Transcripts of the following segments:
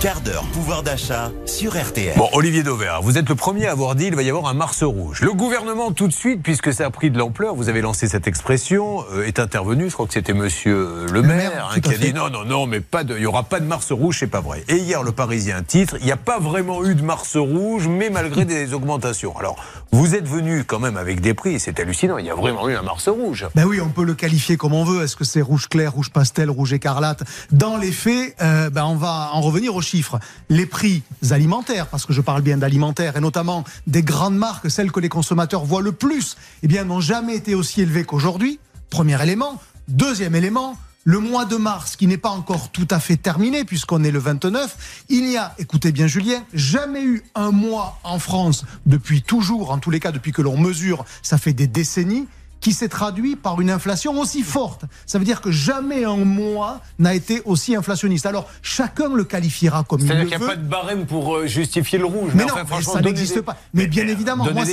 quart d'heure pouvoir d'achat sur RTL. Bon, Olivier Dauvert, vous êtes le premier à avoir dit qu'il va y avoir un Mars rouge. Le gouvernement, tout de suite, puisque ça a pris de l'ampleur, vous avez lancé cette expression, euh, est intervenu, je crois que c'était monsieur le maire, hein, qui a dit non, non, non, mais pas de, il n'y aura pas de Mars rouge, c'est pas vrai. Et hier, le Parisien titre, il n'y a pas vraiment eu de Mars rouge, mais malgré des augmentations. Alors, vous êtes venu quand même avec des prix, c'est hallucinant, il y a vraiment eu un Mars rouge. Ben oui, on peut le qualifier comme on veut. Est-ce que c'est rouge clair, rouge pastel, rouge écarlate? Dans les faits, euh, ben on va en revenir aux chiffres. Les prix alimentaires, parce que je parle bien d'alimentaires, et notamment des grandes marques, celles que les consommateurs voient le plus, eh bien, n'ont jamais été aussi élevés qu'aujourd'hui. Premier élément. Deuxième élément, le mois de mars, qui n'est pas encore tout à fait terminé, puisqu'on est le 29, il n'y a, écoutez bien Julien, jamais eu un mois en France, depuis toujours, en tous les cas depuis que l'on mesure, ça fait des décennies, qui s'est traduit par une inflation aussi forte. Ça veut dire que jamais un mois n'a été aussi inflationniste. Alors, chacun le qualifiera comme il le veut. C'est-à-dire qu'il n'y a pas de barème pour euh, justifier le rouge. Mais, non, ça n'existe pas. Mais, bien évidemment, moi,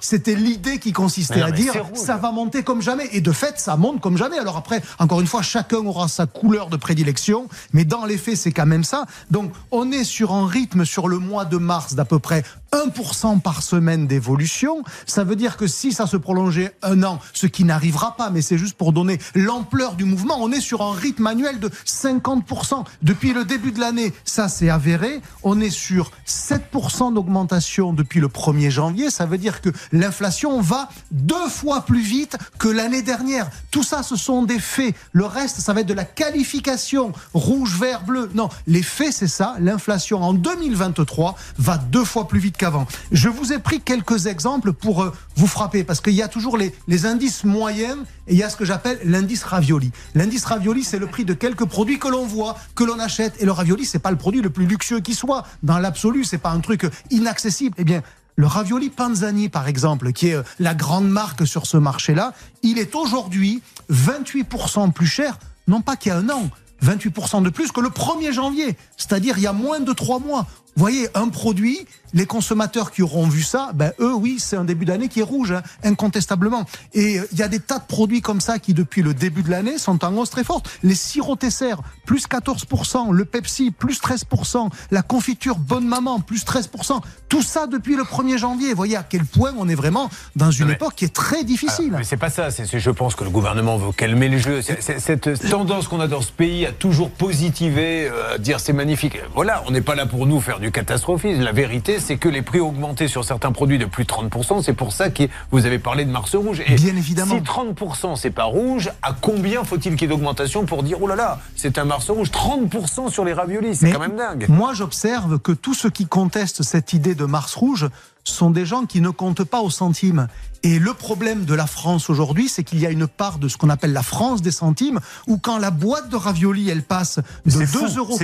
c'était l'idée qui consistait à dire ça va monter comme jamais. Et de fait, ça monte comme jamais. Alors après, encore une fois, chacun aura sa couleur de prédilection. Mais dans les faits, c'est quand même ça. Donc, on est sur un rythme sur le mois de mars d'à peu près 1% par semaine d'évolution. Ça veut dire que si ça se prolongeait un an, ce qui n'arrivera pas, mais c'est juste pour donner l'ampleur du mouvement, on est sur un rythme annuel de 50%. Depuis le début de l'année, ça s'est avéré. On est sur 7% d'augmentation depuis le 1er janvier. Ça veut dire que l'inflation va deux fois plus vite que l'année dernière. Tout ça, ce sont des faits. Le reste, ça va être de la qualification rouge, vert, bleu. Non, les faits, c'est ça. L'inflation en 2023 va deux fois plus vite qu'avant. Je vous ai pris quelques exemples pour euh, vous frapper, parce qu'il y a toujours les, indices moyens et il y a ce que j'appelle l'indice ravioli. L'indice ravioli, c'est le prix de quelques produits que l'on voit, que l'on achète. Et le ravioli, c'est pas le produit le plus luxueux qui soit. Dans l'absolu, c'est pas un truc inaccessible. Eh bien, le ravioli Panzani, par exemple, qui est euh, la grande marque sur ce marché-là, il est aujourd'hui 28% plus cher, non pas qu'il y a un an, 28% de plus que le 1er janvier, c'est-à-dire il y a moins de trois mois. Voyez, un produit, les consommateurs qui auront vu ça, ben eux, oui, c'est un début d'année qui est rouge, hein, incontestablement. Et euh, il y a des tas de produits comme ça qui, depuis le début de l'année, sont en hausse très forte. Les sirops Tesser, plus 14%, le Pepsi, plus 13%, la confiture Bonne Maman, plus 13%. Tout ça depuis le 1er janvier. Vous voyez à quel point on est vraiment dans une époque qui est très difficile. mais c'est pas ça. C'est, je pense que le gouvernement veut calmer le jeu. cette tendance qu'on a dans ce pays à toujours positiver, euh, à dire c'est magnifique. Voilà, on n'est pas là pour nous faire du catastrophisme. La vérité, c'est que les prix ont augmenté sur certains produits de plus de 30%. C'est pour ça que vous avez parlé de Mars rouge. Et Bien évidemment. Si 30% c'est pas rouge, à combien faut-il qu'il y ait d'augmentation pour dire oh là là, c'est un Mars rouge? 30% sur les raviolis, c'est quand même dingue. Moi, j'observe que tous ceux qui contestent cette idée de Mars rouge sont des gens qui ne comptent pas au centime. Et le problème de la France aujourd'hui, c'est qu'il y a une part de ce qu'on appelle la France des centimes, où quand la boîte de raviolis, elle passe de 2,40 euros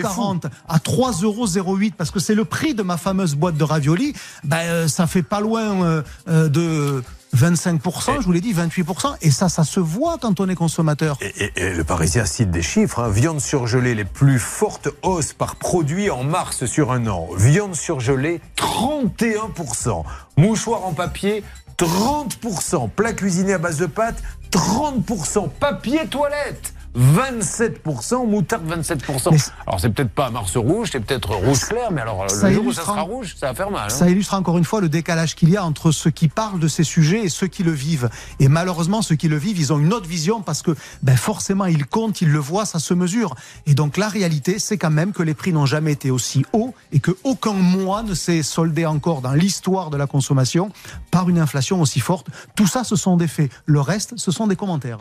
à 3,08 euros, parce que c'est le prix de ma fameuse boîte de raviolis, ben, euh, ça fait pas loin euh, euh, de 25%, je vous l'ai dit, 28%. Et ça, ça se voit quand on est consommateur. Et, le Parisien cite des chiffres. Hein. Viande surgelée, les plus fortes hausses par produit en mars sur un an. Viande surgelée, 31%. Mouchoir en papier, 30%. Plat cuisiné à base de pâtes, 30%. Papier toilette, 27%, moutarde 27%. alors c'est peut-être pas Mars rouge, c'est peut-être rouge clair, mais alors le jour où ça sera rouge, ça va faire mal. Hein. Ça illustre encore une fois le décalage qu'il y a entre ceux qui parlent de ces sujets et ceux qui le vivent. Et malheureusement, ceux qui le vivent, ils ont une autre vision parce que ben, forcément, ils comptent, ils le voient, ça se mesure. Et donc la réalité, c'est quand même que les prix n'ont jamais été aussi hauts et que aucun mois ne s'est soldé encore dans l'histoire de la consommation par une inflation aussi forte. Tout ça, ce sont des faits. Le reste, ce sont des commentaires.